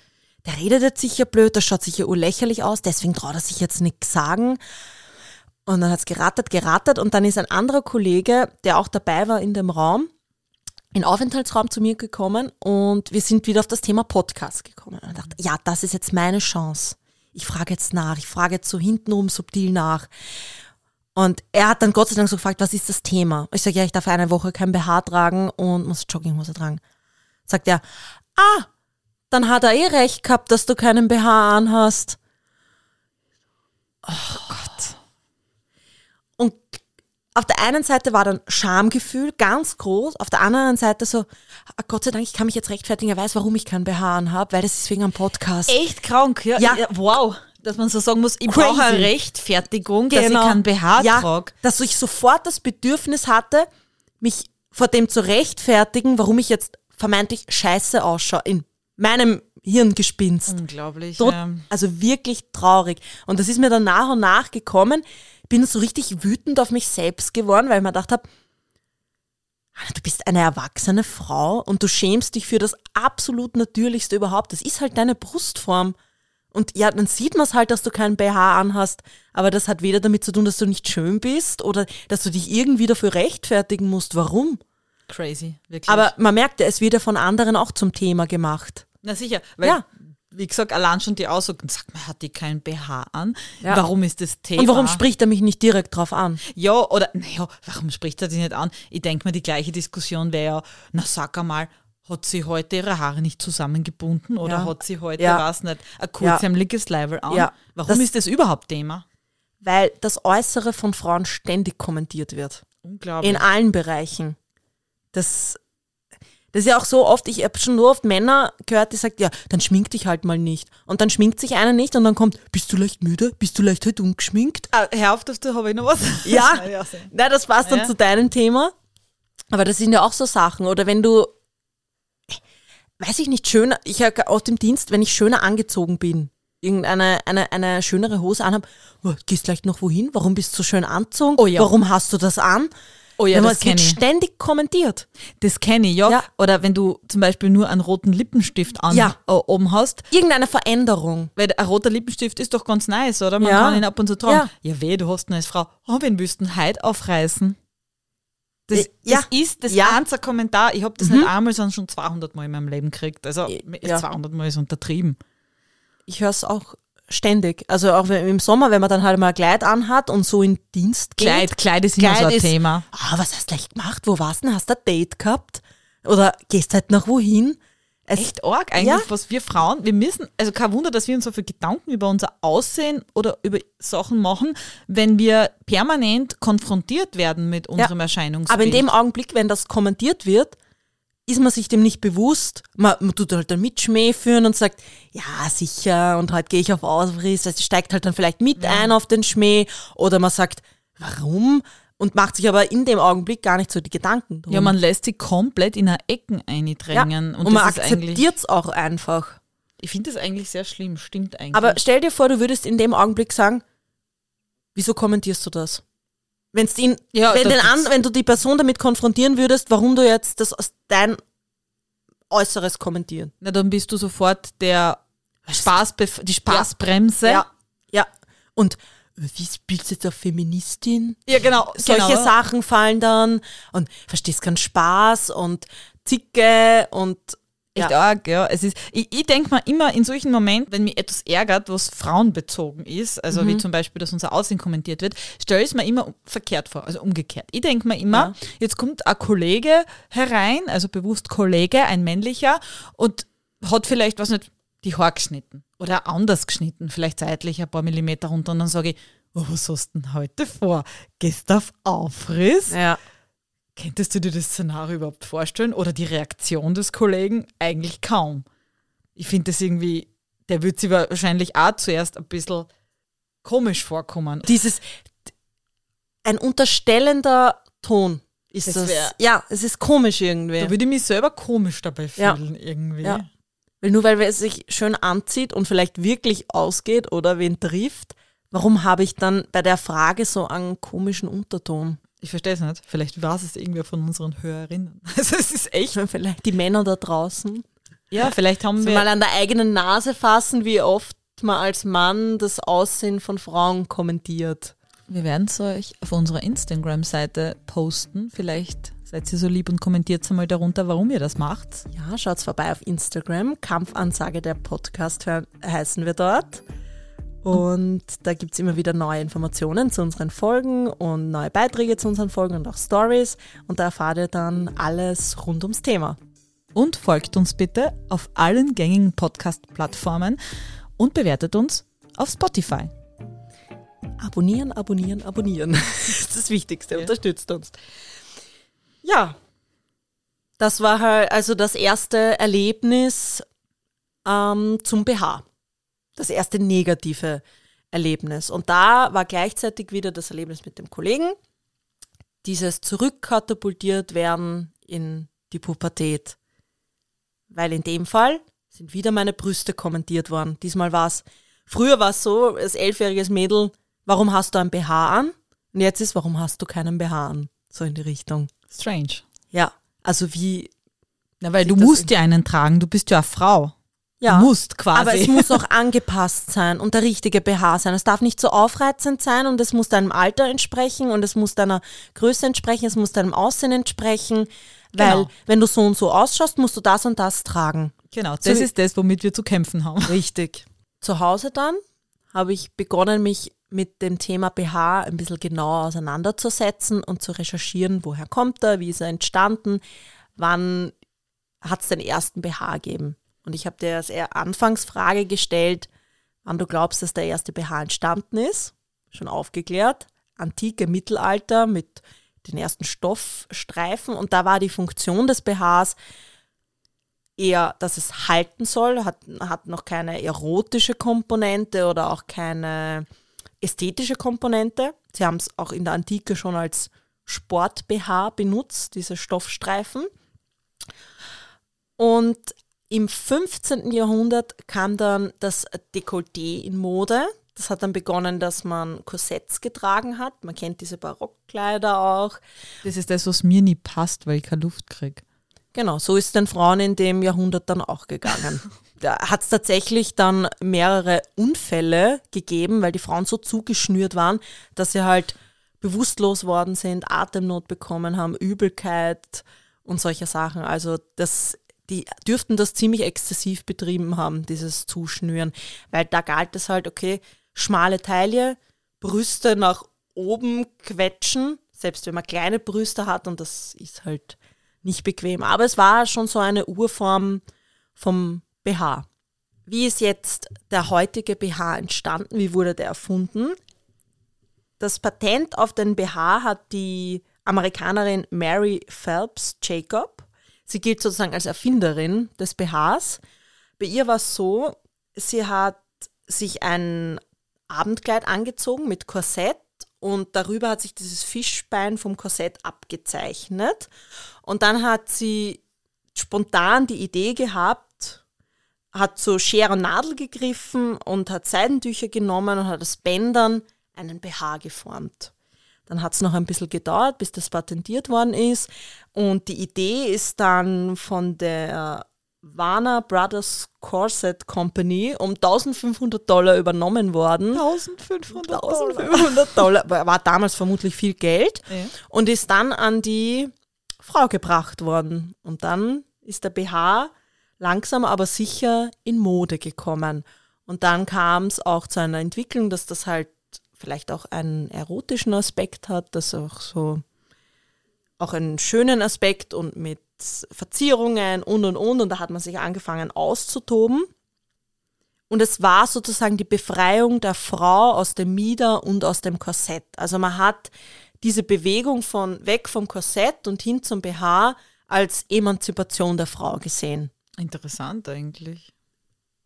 Der redet jetzt sicher blöd, das schaut sicher urlächerlich aus, deswegen traut er sich jetzt nichts sagen. Und dann hat's gerattert, gerattert und dann ist ein anderer Kollege, der auch dabei war in dem Raum, in Aufenthaltsraum zu mir gekommen und wir sind wieder auf das Thema Podcast gekommen. Und ich dachte, ja, das ist jetzt meine Chance. Ich frage jetzt nach, ich frage jetzt so hintenrum subtil nach. Und er hat dann Gott sei Dank so gefragt, was ist das Thema? Ich sage, ja, ich darf eine Woche kein BH tragen und muss Jogginghose tragen. Sagt er, ah, dann hat er eh recht gehabt, dass du keinen BH anhast. Oh Gott. Und auf der einen Seite war dann Schamgefühl ganz groß, auf der anderen Seite so, ah, Gott sei Dank, ich kann mich jetzt rechtfertigen, er weiß, warum ich keinen BH anhab, weil das ist wegen einem Podcast. Echt krank, ja. Ja. Wow. Dass man so sagen muss, ich brauche eine Rechtfertigung, dass ich keinen BH Genau. ja, trage. Dass ich sofort das Bedürfnis hatte, mich vor dem zu rechtfertigen, warum ich jetzt vermeintlich scheiße ausschaue in meinem Hirngespinst. Unglaublich. So, ja. Also wirklich traurig. Und das ist mir dann nach und nach gekommen. Ich bin so richtig wütend auf mich selbst geworden, weil ich mir gedacht habe, du bist eine erwachsene Frau und du schämst dich für das absolut Natürlichste überhaupt. Das ist halt deine Brustform. Und ja, dann sieht man es halt, dass du keinen BH anhast, aber das hat weder damit zu tun, dass du nicht schön bist oder dass du dich irgendwie dafür rechtfertigen musst. Warum? Crazy, wirklich. Aber man merkt ja, es wird ja von anderen auch zum Thema gemacht. Na sicher, weil, Ja. wie gesagt, allein schon die Aussage, sag mal, hat die kein BH an? Ja. Warum ist das Thema? Und warum spricht er mich nicht direkt drauf an? Ja, oder, naja, warum spricht er die nicht an? Ich denke mir, die gleiche Diskussion wäre ja, na sag einmal, hat sie heute ihre Haare nicht zusammengebunden oder Ja. hat sie heute, Ja. weiß nicht, ein kurzärmeliges Level an? Ja. Warum Das- ist das überhaupt Thema? Weil das Äußere von Frauen ständig kommentiert wird. Unglaublich. In allen Bereichen. Das, das ist ja auch so oft, ich habe schon nur oft Männer gehört, die sagt, ja, dann schmink dich halt mal nicht. Und dann schminkt sich einer nicht und dann kommt, bist du leicht müde? Bist du leicht heute ungeschminkt? ah, hör auf, dass du, habe ich noch was? [LAUGHS] Ja, [LAUGHS] Das na, das passt dann Ja. zu deinem Thema. Aber das sind ja auch so Sachen. Oder wenn du, weiß ich nicht, schöner, ich habe aus dem Dienst, wenn ich schöner angezogen bin, irgendeine eine, eine schönere Hose anhab, oh, gehst vielleicht noch wohin? Warum bist du so schön angezogen? Oh ja. Warum hast du das an? Oh ja, das wird ich. ständig kommentiert. Das kenne ich, ja. Ja. Oder wenn du zum Beispiel nur einen roten Lippenstift an Ja. äh, oben hast, Irgendeine Veränderung. weil ein roter Lippenstift ist doch ganz nice, oder? Man Ja. kann ihn ab und zu tragen. Ja. Weh, du hast als Frau. Oh, wen willst du heute aufreißen? Das, Äh, ja. das ist das Ja. einzige Kommentar. Ich habe das nicht einmal, sondern schon 200 Mal in meinem Leben gekriegt. Also Ja. 200 Mal ist untertrieben. Ich höre es auch ständig. Also auch im Sommer, wenn man dann halt mal ein Kleid anhat und so in Dienst geht. Kleid, Kleid ist immer Kleid so ein ist- Thema. Ah, was hast du gleich gemacht? Wo warst du denn? Hast du ein Date gehabt? Oder gehst halt noch wohin? Es, Echt arg eigentlich, Ja. was wir Frauen, wir müssen, also kein Wunder, dass wir uns so viel Gedanken über unser Aussehen oder über Sachen machen, wenn wir permanent konfrontiert werden mit unserem Erscheinungsbild. Aber in dem Augenblick, wenn das kommentiert wird, ist man sich dem nicht bewusst. Man, man tut halt dann mit Schmäh führen und sagt, ja, sicher, und heute gehe ich auf Ausriss. Also steigt halt dann vielleicht mit ein auf den Schmäh. Oder man sagt, warum? Und macht sich aber in dem Augenblick gar nicht so die Gedanken drum. Ja, man lässt sich komplett in eine Ecken Ja. eindrängen. Und, man akzeptiert es auch einfach. ich finde das eigentlich sehr schlimm, stimmt eigentlich. Aber stell dir vor, du würdest in dem Augenblick sagen, wieso kommentierst du das? Wenn's ihn, Ja, wenn, den an, wenn du die Person damit konfrontieren würdest, warum du jetzt das aus dein Äußeres kommentieren. Na, dann bist du sofort der Spaß, die Spaßbremse. Ja, ja. Und äh, wie spielst du jetzt auf Feministin? ja genau. Solche genau. Sachen fallen dann und verstehst keinen Spaß und Zicke und Echt ja. arg, ja. Es ist, ich ich denke mir immer in solchen Momenten, wenn mich etwas ärgert, was frauenbezogen ist, also Mhm. wie zum Beispiel, dass unser Aussehen kommentiert wird, stelle ich es mir immer verkehrt vor, also umgekehrt. Ich denke mir immer, Ja. jetzt kommt ein Kollege herein, also bewusst Kollege, ein männlicher, und hat vielleicht, was nicht, die Haare geschnitten oder anders geschnitten, vielleicht seitlich ein paar Millimeter runter und dann sage ich, oh, was hast du denn heute vor? Gehst auf Aufriss? ja. Könntest du dir das Szenario überhaupt vorstellen? Oder die Reaktion des Kollegen? Eigentlich kaum. Ich finde das irgendwie, der wird sich wahrscheinlich auch zuerst ein bisschen komisch vorkommen. Dieses, ein unterstellender Ton ist Das das. wär- ja, es ist komisch irgendwie. Da würde ich mich selber komisch dabei Ja. fühlen, irgendwie. Ja. Weil nur weil es sich schön anzieht und vielleicht wirklich ausgeht oder wen trifft, warum habe ich dann bei der Frage so einen komischen Unterton? Ich verstehe es nicht. Vielleicht war es irgendwer von unseren Hörerinnen. [LAUGHS] Also es ist echt. [LAUGHS] Vielleicht die Männer da draußen. Ja, vielleicht haben So wir. mal an der eigenen Nase fassen, wie oft man als Mann das Aussehen von Frauen kommentiert. Wir werden es euch auf unserer Instagram-Seite posten. Vielleicht seid ihr so lieb und kommentiert einmal darunter, warum ihr das macht. Ja, schaut's vorbei auf Instagram. Kampfansage der Podcast he- heißen wir dort. Und da gibt's immer wieder neue Informationen zu unseren Folgen und neue Beiträge zu unseren Folgen und auch Stories. Und da erfahrt ihr dann alles rund ums Thema. Und folgt uns bitte auf allen gängigen Podcast-Plattformen und bewertet uns auf Spotify. Abonnieren, abonnieren, abonnieren. [LAUGHS] Das ist das Wichtigste. Unterstützt uns. Ja. Das war halt also das erste Erlebnis ähm, zum BH. Das erste negative Erlebnis. Und da war gleichzeitig wieder das Erlebnis mit dem Kollegen. Dieses zurückkatapultiert werden in die Pubertät. Weil in dem Fall sind wieder meine Brüste kommentiert worden. Diesmal war es, früher war es so, als elfjähriges Mädel, warum hast du ein BH an? Und jetzt ist, warum hast du keinen BH an? So in die Richtung. Strange. Ja, also wie, Na, weil du musst ja einen tragen, du bist ja eine Frau. Ja. Musst quasi. Aber es muss auch angepasst sein und der richtige BH sein. Es darf nicht so aufreizend sein und es muss deinem Alter entsprechen und es muss deiner Größe entsprechen, es muss deinem Aussehen entsprechen. Weil Genau. wenn du so und so ausschaust, musst du das und das tragen. genau, das So ist das, womit wir zu kämpfen haben. Richtig. Zu Hause dann habe ich begonnen, mich mit dem Thema BH ein bisschen genauer auseinanderzusetzen und zu recherchieren, woher kommt er, wie ist er entstanden, wann hat es den ersten BH gegeben. Und ich habe dir als Anfangsfrage gestellt, wann du glaubst, dass der erste BH entstanden ist. Schon aufgeklärt. Antike Mittelalter mit den ersten Stoffstreifen. Und da war die Funktion des BHs eher, dass es halten soll, hat, hat noch keine erotische Komponente oder auch keine ästhetische Komponente. Sie haben es auch in der Antike schon als Sport-BH benutzt, diese Stoffstreifen. Und im 15. Jahrhundert kam dann das Dekolleté in Mode. Das hat dann begonnen, dass man Korsetts getragen hat. Man kennt diese Barockkleider auch. Das ist das, was mir nie passt, weil ich keine Luft kriege. Genau, so ist den Frauen in dem Jahrhundert dann auch gegangen. [LAUGHS] Da hat es tatsächlich dann mehrere Unfälle gegeben, weil die Frauen so zugeschnürt waren, dass sie halt bewusstlos worden sind, Atemnot bekommen haben, Übelkeit und solche Sachen. Also das, die dürften das ziemlich exzessiv betrieben haben, dieses Zuschnüren, weil da galt es halt, okay, schmale Taille, Brüste nach oben quetschen, selbst wenn man kleine Brüste hat und das ist halt nicht bequem. Aber es war schon so eine Urform vom BH. Wie ist jetzt der heutige BH entstanden? Wie wurde der erfunden? Das Patent auf den BH hat die Amerikanerin Mary Phelps Jacob. Sie gilt sozusagen als Erfinderin des BHs. Bei ihr war es so, sie hat sich ein Abendkleid angezogen mit Korsett und darüber hat sich dieses Fischbein vom Korsett abgezeichnet. Und dann hat sie spontan die Idee gehabt, hat so Schere und Nadel gegriffen und hat Seidentücher genommen und hat aus Bändern einen BH geformt. Dann hat es noch ein bisschen gedauert, bis das patentiert worden ist. Und die Idee ist dann von der Warner Brothers Corset Company um 1500 Dollar übernommen worden. 1500 1500 Dollar [LAUGHS] war damals vermutlich viel Geld Ja. und ist dann an die Frau gebracht worden. Und dann ist der BH langsam aber sicher in Mode gekommen. Und dann kam es auch zu einer Entwicklung, dass das halt vielleicht auch einen erotischen Aspekt hat, dass auch so auch einen schönen Aspekt und mit Verzierungen und und und. Und da hat man sich angefangen auszutoben. Und es war sozusagen die Befreiung der Frau aus dem Mieder und aus dem Korsett. Also man hat diese Bewegung von weg vom Korsett und hin zum BH als Emanzipation der Frau gesehen. Interessant eigentlich.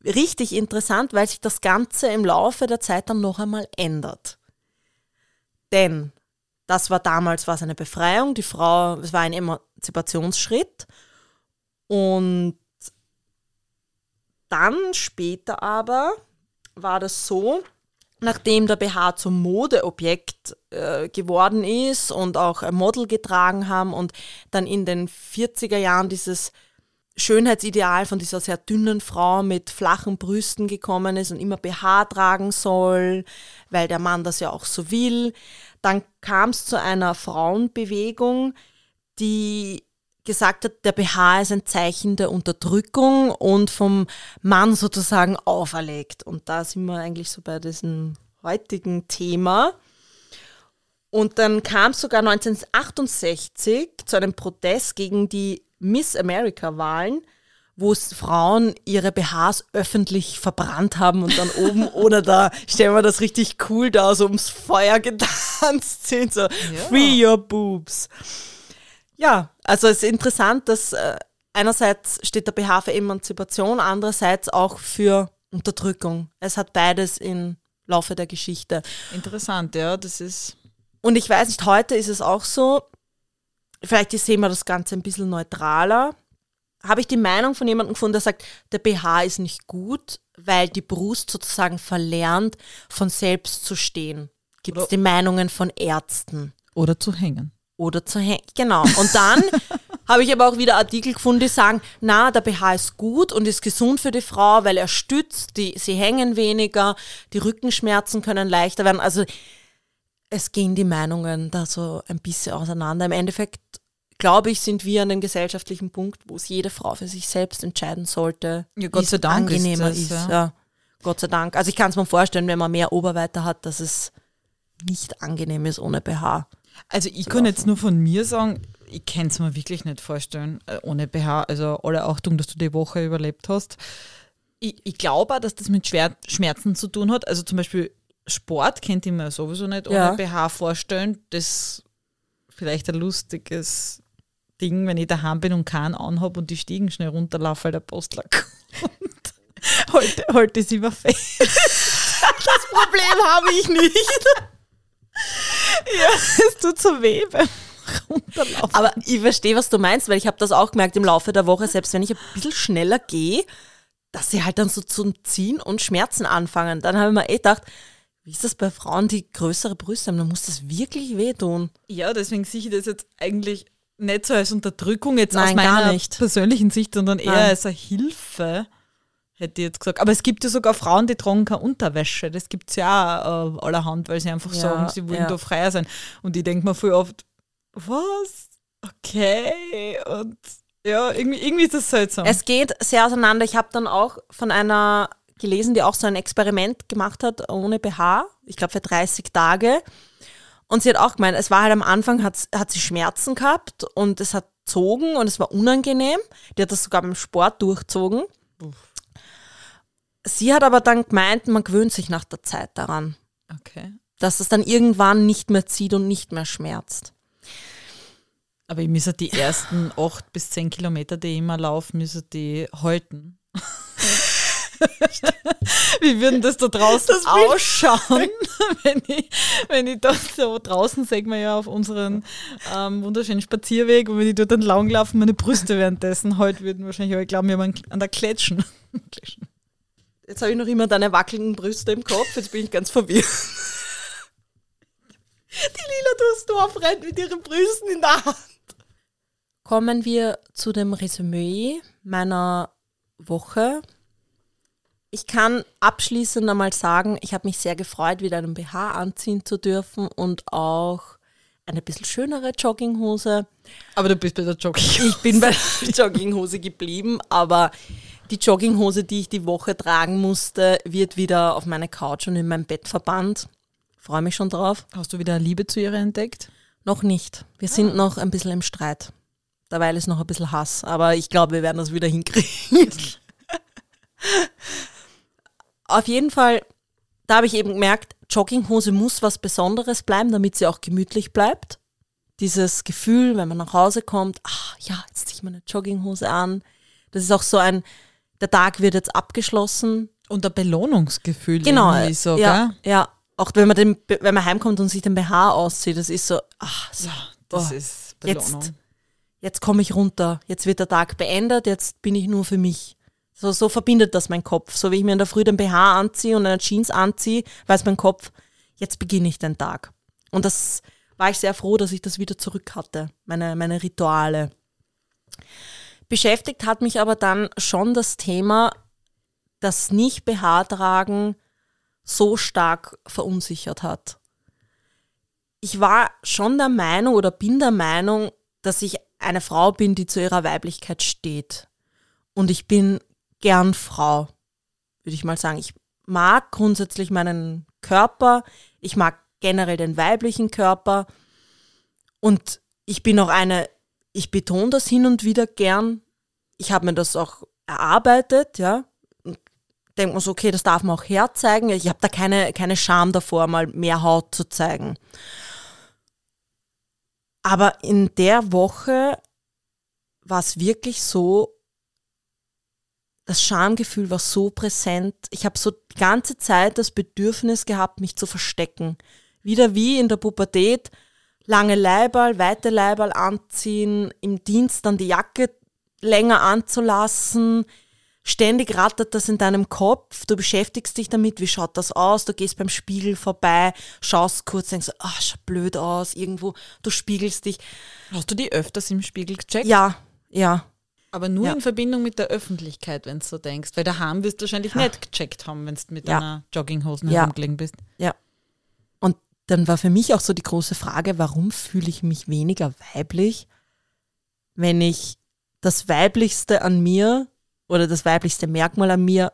Richtig interessant, weil sich das Ganze im Laufe der Zeit dann noch einmal ändert. Denn das war damals was eine Befreiung. Die Frau, es war ein Emanzipationsschritt. Und dann später aber war das so, nachdem der BH zum Modeobjekt äh, geworden ist und auch ein Model getragen haben und dann in den 40er Jahren dieses Schönheitsideal von dieser sehr dünnen Frau mit flachen Brüsten gekommen ist und immer BH tragen soll, weil der Mann das ja auch so will. Dann kam es zu einer Frauenbewegung, die gesagt hat, der BH ist ein Zeichen der Unterdrückung und vom Mann sozusagen auferlegt. Und da sind wir eigentlich so bei diesem heutigen Thema. Und dann kam es sogar 1968 zu einem Protest gegen die Miss America-Wahlen, wo Frauen ihre BHs öffentlich verbrannt haben und dann oben [LAUGHS] oder da, stellen wir das richtig cool da, so ums Feuer getanzt sind, so ja. Free your boobs. Ja, also es ist interessant, dass äh, einerseits steht der BH für Emanzipation, andererseits auch für Unterdrückung. Es hat beides im Laufe der Geschichte. Interessant, ja, das ist. Und ich weiß nicht, heute ist es auch so, vielleicht sehen wir das Ganze ein bisschen neutraler. Habe ich die Meinung von jemandem gefunden, der sagt, der BH ist nicht gut, weil die Brust sozusagen verlernt, von selbst zu stehen. Gibt es die Meinungen von Ärzten. Oder zu hängen oder zu hängen. Genau. Und dann [LAUGHS] habe ich aber auch wieder Artikel gefunden, die sagen, na, der BH ist gut und ist gesund für die Frau, weil er stützt, die, sie hängen weniger, die Rückenschmerzen können leichter werden. Also es gehen die Meinungen da so ein bisschen auseinander. Im Endeffekt, glaube ich, sind wir an dem gesellschaftlichen Punkt, wo es jede Frau für sich selbst entscheiden sollte. Ja, Gott sei Dank angenehmer ist, das, ist. Ja. ja. Gott sei Dank. Also ich kann es mir vorstellen, wenn man mehr Oberweite hat, dass es nicht angenehm ist ohne BH. Also ich kann jetzt nur von mir sagen, ich kann es mir wirklich nicht vorstellen, äh, ohne BH. Also alle Achtung, dass du die Woche überlebt hast. Ich, ich glaube auch, dass das mit Schwer Schmerzen zu tun hat. Also zum Beispiel Sport kennt ich mir sowieso nicht ohne ja. BH vorstellen. Das ist vielleicht ein lustiges Ding, wenn ich daheim bin und keinen anhabe und die Stiegen schnell runterlaufe, weil der Postler [LAUGHS] kommt. heute, heute ist immer fest. Das Problem habe ich nicht. Ja, es tut so weh beim Runterlaufen. Aber ich verstehe, was du meinst, weil ich habe das auch gemerkt im Laufe der Woche, selbst wenn ich ein bisschen schneller gehe, dass sie halt dann so zum Ziehen und Schmerzen anfangen. Dann habe ich mir eh gedacht, wie ist das bei Frauen, die größere Brüste haben? Dann muss das wirklich wehtun. Ja, deswegen sehe ich das jetzt eigentlich nicht so als Unterdrückung jetzt Nein, aus meiner persönlichen Sicht, sondern eher Nein. als eine Hilfe hätte ich jetzt gesagt. Aber es gibt ja sogar Frauen, die tragen keine Unterwäsche. Das gibt es ja auch äh, allerhand, weil sie einfach ja, sagen, sie wollen ja. da freier sein. Und ich denke mir voll oft, was? Okay. Und ja, irgendwie, irgendwie ist das seltsam. Es geht sehr auseinander. Ich habe dann auch von einer gelesen, die auch so ein Experiment gemacht hat ohne BH. Ich glaube für 30 Tage. Und sie hat auch gemeint, es war halt am Anfang, hat, hat sie Schmerzen gehabt und es hat zogen und es war unangenehm. Die hat das sogar beim Sport durchzogen. Uff. Sie hat aber dann gemeint, man gewöhnt sich nach der Zeit daran. Okay. Dass es dann irgendwann nicht mehr zieht und nicht mehr schmerzt. Aber ich müsste die ersten acht bis zehn Kilometer, die ich immer laufe, müsste die halten. [LAUGHS] Wie würden das da draußen das ausschauen, [LAUGHS] wenn ich, wenn ich da so draußen, sehen wir ja auf unseren ähm, wunderschönen Spazierweg, und wenn ich dort entlang laufe, meine Brüste währenddessen halt würden wahrscheinlich alle glauben, wir haben an der Kletschen. [LAUGHS] Jetzt habe ich noch immer deine wackelnden Brüste im Kopf, jetzt bin ich ganz verwirrt. Die Lila Dusdorf rennt mit ihren Brüsten in der Hand. Kommen wir zu dem Resümee meiner Woche. Ich kann abschließend einmal sagen, ich habe mich sehr gefreut, wieder einen BH anziehen zu dürfen und auch eine bisschen schönere Jogginghose. Aber du bist bei der Jogginghose. Ich bin bei der Jogginghose geblieben, aber die Jogginghose, die ich die Woche tragen musste, wird wieder auf meine Couch und in mein Bett verbannt. Freue mich schon drauf. Hast du wieder Liebe zu ihr entdeckt? Noch nicht. Wir ah. sind noch ein bisschen im Streit. Dabei ist noch ein bisschen Hass, aber ich glaube, wir werden das wieder hinkriegen. [LAUGHS] auf jeden Fall, da habe ich eben gemerkt, Jogginghose muss was Besonderes bleiben, damit sie auch gemütlich bleibt. Dieses Gefühl, wenn man nach Hause kommt, ach ja, jetzt ziehe ich meine Jogginghose an. Das ist auch so ein, der Tag wird jetzt abgeschlossen. Und ein Belohnungsgefühl. Genau, so, ja, ja. Auch wenn man, den, wenn man heimkommt und sich den BH auszieht, das ist so, ach, so, Das oh, ist Belohnung. jetzt, jetzt komme ich runter, jetzt wird der Tag beendet, jetzt bin ich nur für mich. So, so verbindet das mein Kopf. So wie ich mir in der Früh den BH anziehe und eine Jeans anziehe, weiß mein Kopf, jetzt beginne ich den Tag. Und das war ich sehr froh, dass ich das wieder zurück hatte, meine, meine Rituale. Beschäftigt hat mich aber dann schon das Thema, das Nicht-BH tragen so stark verunsichert hat. Ich war schon der Meinung oder bin der Meinung, dass ich eine Frau bin, die zu ihrer Weiblichkeit steht. Und ich bin gern Frau, würde ich mal sagen. Ich mag grundsätzlich meinen Körper, ich mag generell den weiblichen Körper und ich bin auch eine, ich betone das hin und wieder gern. Ich habe mir das auch erarbeitet, ja. Denke mir so, okay, das darf man auch herzeigen. Ich habe da keine, keine Scham davor, mal mehr Haut zu zeigen. Aber in der Woche war es wirklich so, das Schamgefühl war so präsent. Ich habe so die ganze Zeit das Bedürfnis gehabt, mich zu verstecken. Wieder wie in der Pubertät, lange Leiberl, weite Leiberl anziehen, im Dienst dann die Jacke länger anzulassen. Ständig rattert das in deinem Kopf, du beschäftigst dich damit, wie schaut das aus, du gehst beim Spiegel vorbei, schaust kurz, denkst, ach, schaut blöd aus, irgendwo, du spiegelst dich. Hast du die öfters im Spiegel gecheckt? Ja, ja. Aber nur Ja. in Verbindung mit der Öffentlichkeit, wenn du so denkst. Weil daheim wirst du wahrscheinlich nicht gecheckt haben, wenn du mit Ja. einer Jogginghosen Ja. herumgelegen bist. Ja. Und dann war für mich auch so die große Frage, warum fühle ich mich weniger weiblich, wenn ich das Weiblichste an mir oder das weiblichste Merkmal an mir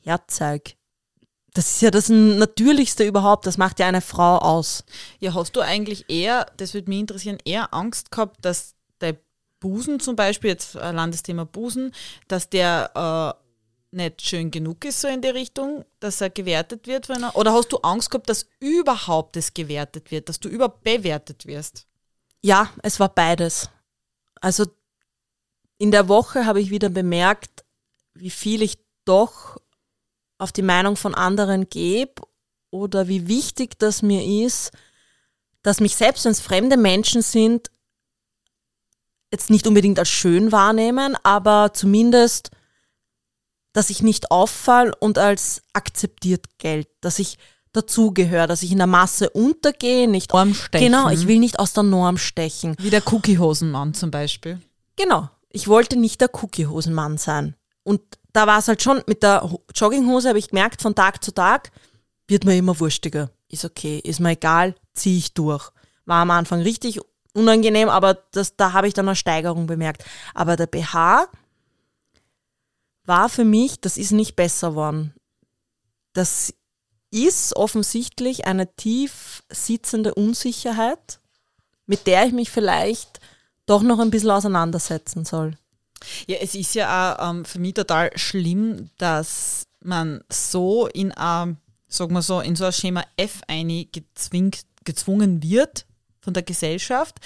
herzeig. Das ist ja das Natürlichste überhaupt, das macht ja eine Frau aus. Ja, hast du eigentlich eher, das würde mich interessieren, eher Angst gehabt, dass der Busen zum Beispiel, jetzt äh, Landesthema Busen, dass der äh, nicht schön genug ist, so in die Richtung, dass er gewertet wird? Einer, oder hast du Angst gehabt, dass überhaupt es gewertet wird, dass du überbewertet wirst? Ja, es war beides. Also in der Woche habe ich wieder bemerkt, wie viel ich doch auf die Meinung von anderen gebe oder wie wichtig das mir ist, dass mich selbst, wenn es fremde Menschen sind, jetzt nicht unbedingt als schön wahrnehmen, aber zumindest, dass ich nicht auffall und als akzeptiert Geld, dass ich dazugehöre, dass ich in der Masse untergehe, nicht Norm stechen. Genau, ich will nicht aus der Norm stechen. Wie der Cookie-Hosenmann zum Beispiel. Genau. Ich wollte nicht der Cookie-Hosenmann sein. Und da war es halt schon, mit der Ho- Jogginghose habe ich gemerkt, von Tag zu Tag wird mir immer wurstiger. Ist okay, ist mir egal, ziehe ich durch. War am Anfang richtig unangenehm, aber das, da habe ich dann eine Steigerung bemerkt. Aber der BH war für mich, das ist nicht besser worden. Das ist offensichtlich eine tief sitzende Unsicherheit, mit der ich mich vielleicht doch noch ein bisschen auseinandersetzen soll. Ja, es ist ja auch ähm, für mich total schlimm, dass man so in ein, sagen wir so, in so ein Schema F gezwingt, gezwungen wird von der Gesellschaft,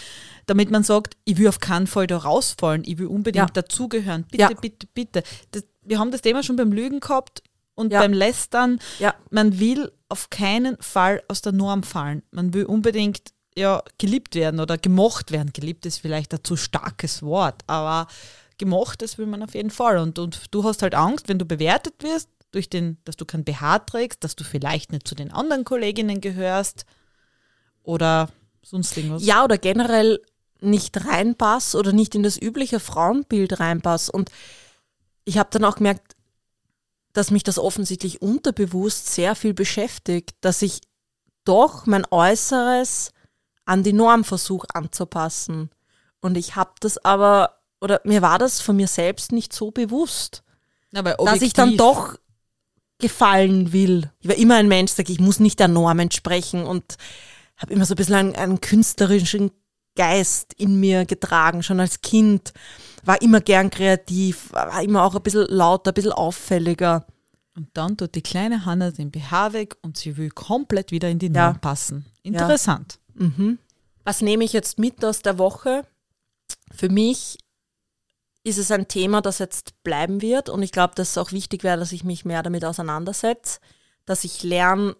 damit man sagt, ich will auf keinen Fall da rausfallen, ich will unbedingt Ja. dazugehören. Bitte, Ja. bitte, bitte. Das, wir haben das Thema schon beim Lügen gehabt und Ja. beim Lästern. Ja. Man will auf keinen Fall aus der Norm fallen. Man will unbedingt ja, geliebt werden oder gemocht werden. Geliebt ist vielleicht ein zu starkes Wort, aber gemocht, das will man auf jeden Fall. Und, und du hast halt Angst, wenn du bewertet wirst, durch den, dass du kein BH trägst, dass du vielleicht nicht zu den anderen Kolleginnen gehörst oder sonst irgendwas. Ja, oder generell nicht reinpass oder nicht in das übliche Frauenbild reinpass. Und ich habe dann auch gemerkt, dass mich das offensichtlich unterbewusst sehr viel beschäftigt, dass ich doch mein Äußeres an die Norm versuche anzupassen. Und ich habe das aber, oder mir war das von mir selbst nicht so bewusst, dass ich dann doch gefallen will. Ich war immer ein Mensch, sag ich, ich muss nicht der Norm entsprechen und habe immer so ein bisschen einen, einen künstlerischen Geist in mir getragen, schon als Kind. War immer gern kreativ, war immer auch ein bisschen lauter, ein bisschen auffälliger. Und dann tut die kleine Hanna den BH weg und sie will komplett wieder in die Ja. Norm passen. Interessant. Was nehme ich jetzt mit aus der Woche? Für mich ist es ein Thema, das jetzt bleiben wird und ich glaube, dass es auch wichtig wäre, dass ich mich mehr damit auseinandersetze, dass ich lerne,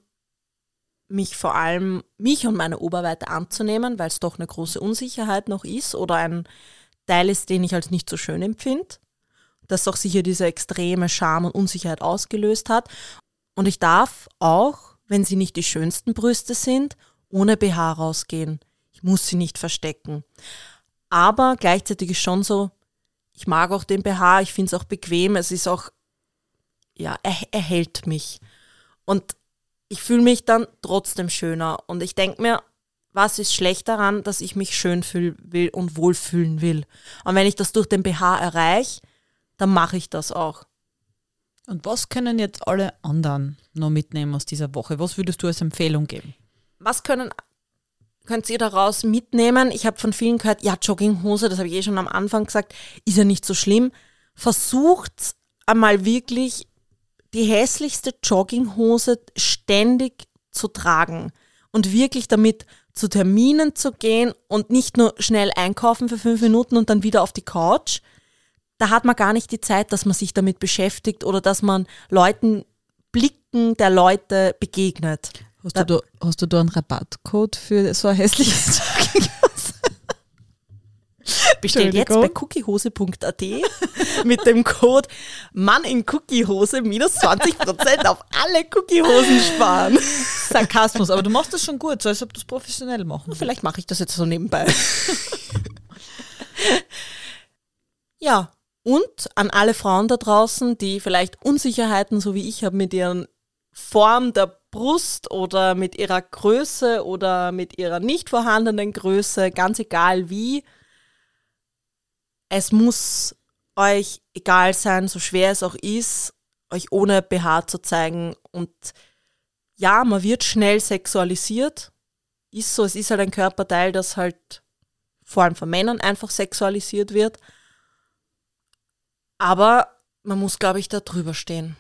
mich vor allem, mich und meine Oberweite anzunehmen, weil es doch eine große Unsicherheit noch ist oder ein Teil ist, den ich als nicht so schön empfinde. Das auch sicher diese extreme Scham und Unsicherheit ausgelöst hat. Und ich darf auch, wenn sie nicht die schönsten Brüste sind, ohne BH rausgehen. Ich muss sie nicht verstecken. Aber gleichzeitig ist schon so, ich mag auch den BH, ich finde es auch bequem, es ist auch, ja, er, er hält mich. Und ich fühle mich dann trotzdem schöner. Und ich denke mir, was ist schlecht daran, dass ich mich schön fühlen will und wohlfühlen will. Und wenn ich das durch den BH erreiche, dann mache ich das auch. Und was können jetzt alle anderen noch mitnehmen aus dieser Woche? Was würdest du als Empfehlung geben? Was können könnt ihr daraus mitnehmen? Ich habe von vielen gehört, ja, Jogginghose, das habe ich eh schon am Anfang gesagt, ist ja nicht so schlimm. Versucht einmal wirklich die hässlichste Jogginghose ständig zu tragen und wirklich damit zu Terminen zu gehen und nicht nur schnell einkaufen für fünf Minuten und dann wieder auf die Couch. Da hat man gar nicht die Zeit, dass man sich damit beschäftigt oder dass man Leuten, Blicken der Leute begegnet. Hast, da, du, da, hast du da einen Rabattcode für so ein hässliches [LAUGHS] Jogginghose? Bestellt jetzt bei cookiehose.at [LAUGHS] mit dem Code Mann in Cookiehose minus 20% auf alle Cookiehosen sparen. [LAUGHS] Sarkasmus, aber du machst das schon gut, so als ob du es professionell machen. Vielleicht mache ich das jetzt so nebenbei. [LAUGHS] ja, und an alle Frauen da draußen, die vielleicht Unsicherheiten, so wie ich habe, mit ihren Form der Brust oder mit ihrer Größe oder mit ihrer nicht vorhandenen Größe, ganz egal wie, es muss euch egal sein, so schwer es auch ist, euch ohne BH zu zeigen. Und ja, man wird schnell sexualisiert. Ist so, es ist halt ein Körperteil, das halt vor allem von Männern einfach sexualisiert wird. Aber man muss, glaube ich, da drüber stehen.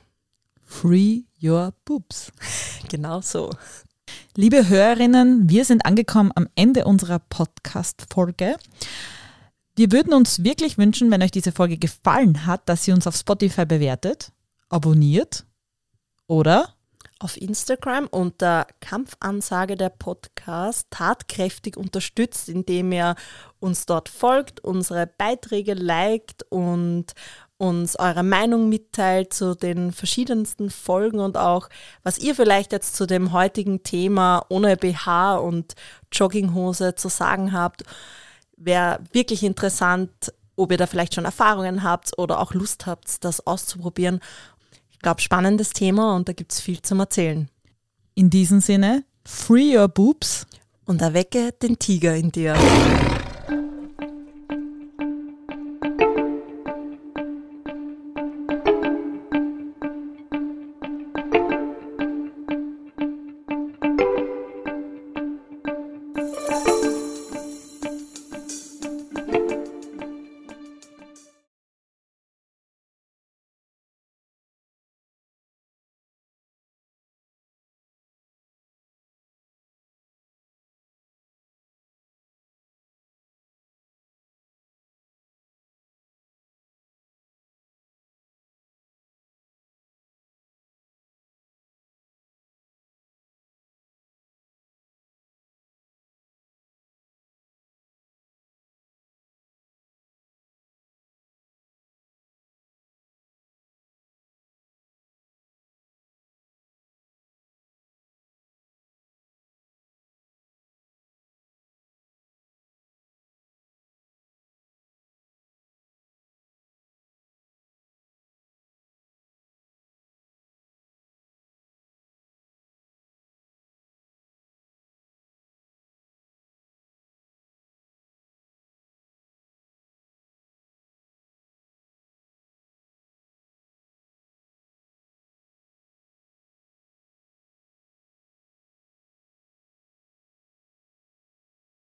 Free your boobs. [LAUGHS] genau so. Liebe Hörerinnen, wir sind angekommen am Ende unserer Podcast-Folge. Wir würden uns wirklich wünschen, wenn euch diese Folge gefallen hat, dass ihr uns auf Spotify bewertet, abonniert oder auf Instagram unter Kampfansage der Podcast tatkräftig unterstützt, indem ihr uns dort folgt, unsere Beiträge liked und uns eure Meinung mitteilt zu den verschiedensten Folgen und auch, was ihr vielleicht jetzt zu dem heutigen Thema ohne BH und Jogginghose zu sagen habt wäre wirklich interessant, ob ihr da vielleicht schon Erfahrungen habt oder auch Lust habt, das auszuprobieren. Ich glaube, spannendes Thema und da gibt es viel zum Erzählen. In diesem Sinne, free your boobs und erwecke den Tiger in dir.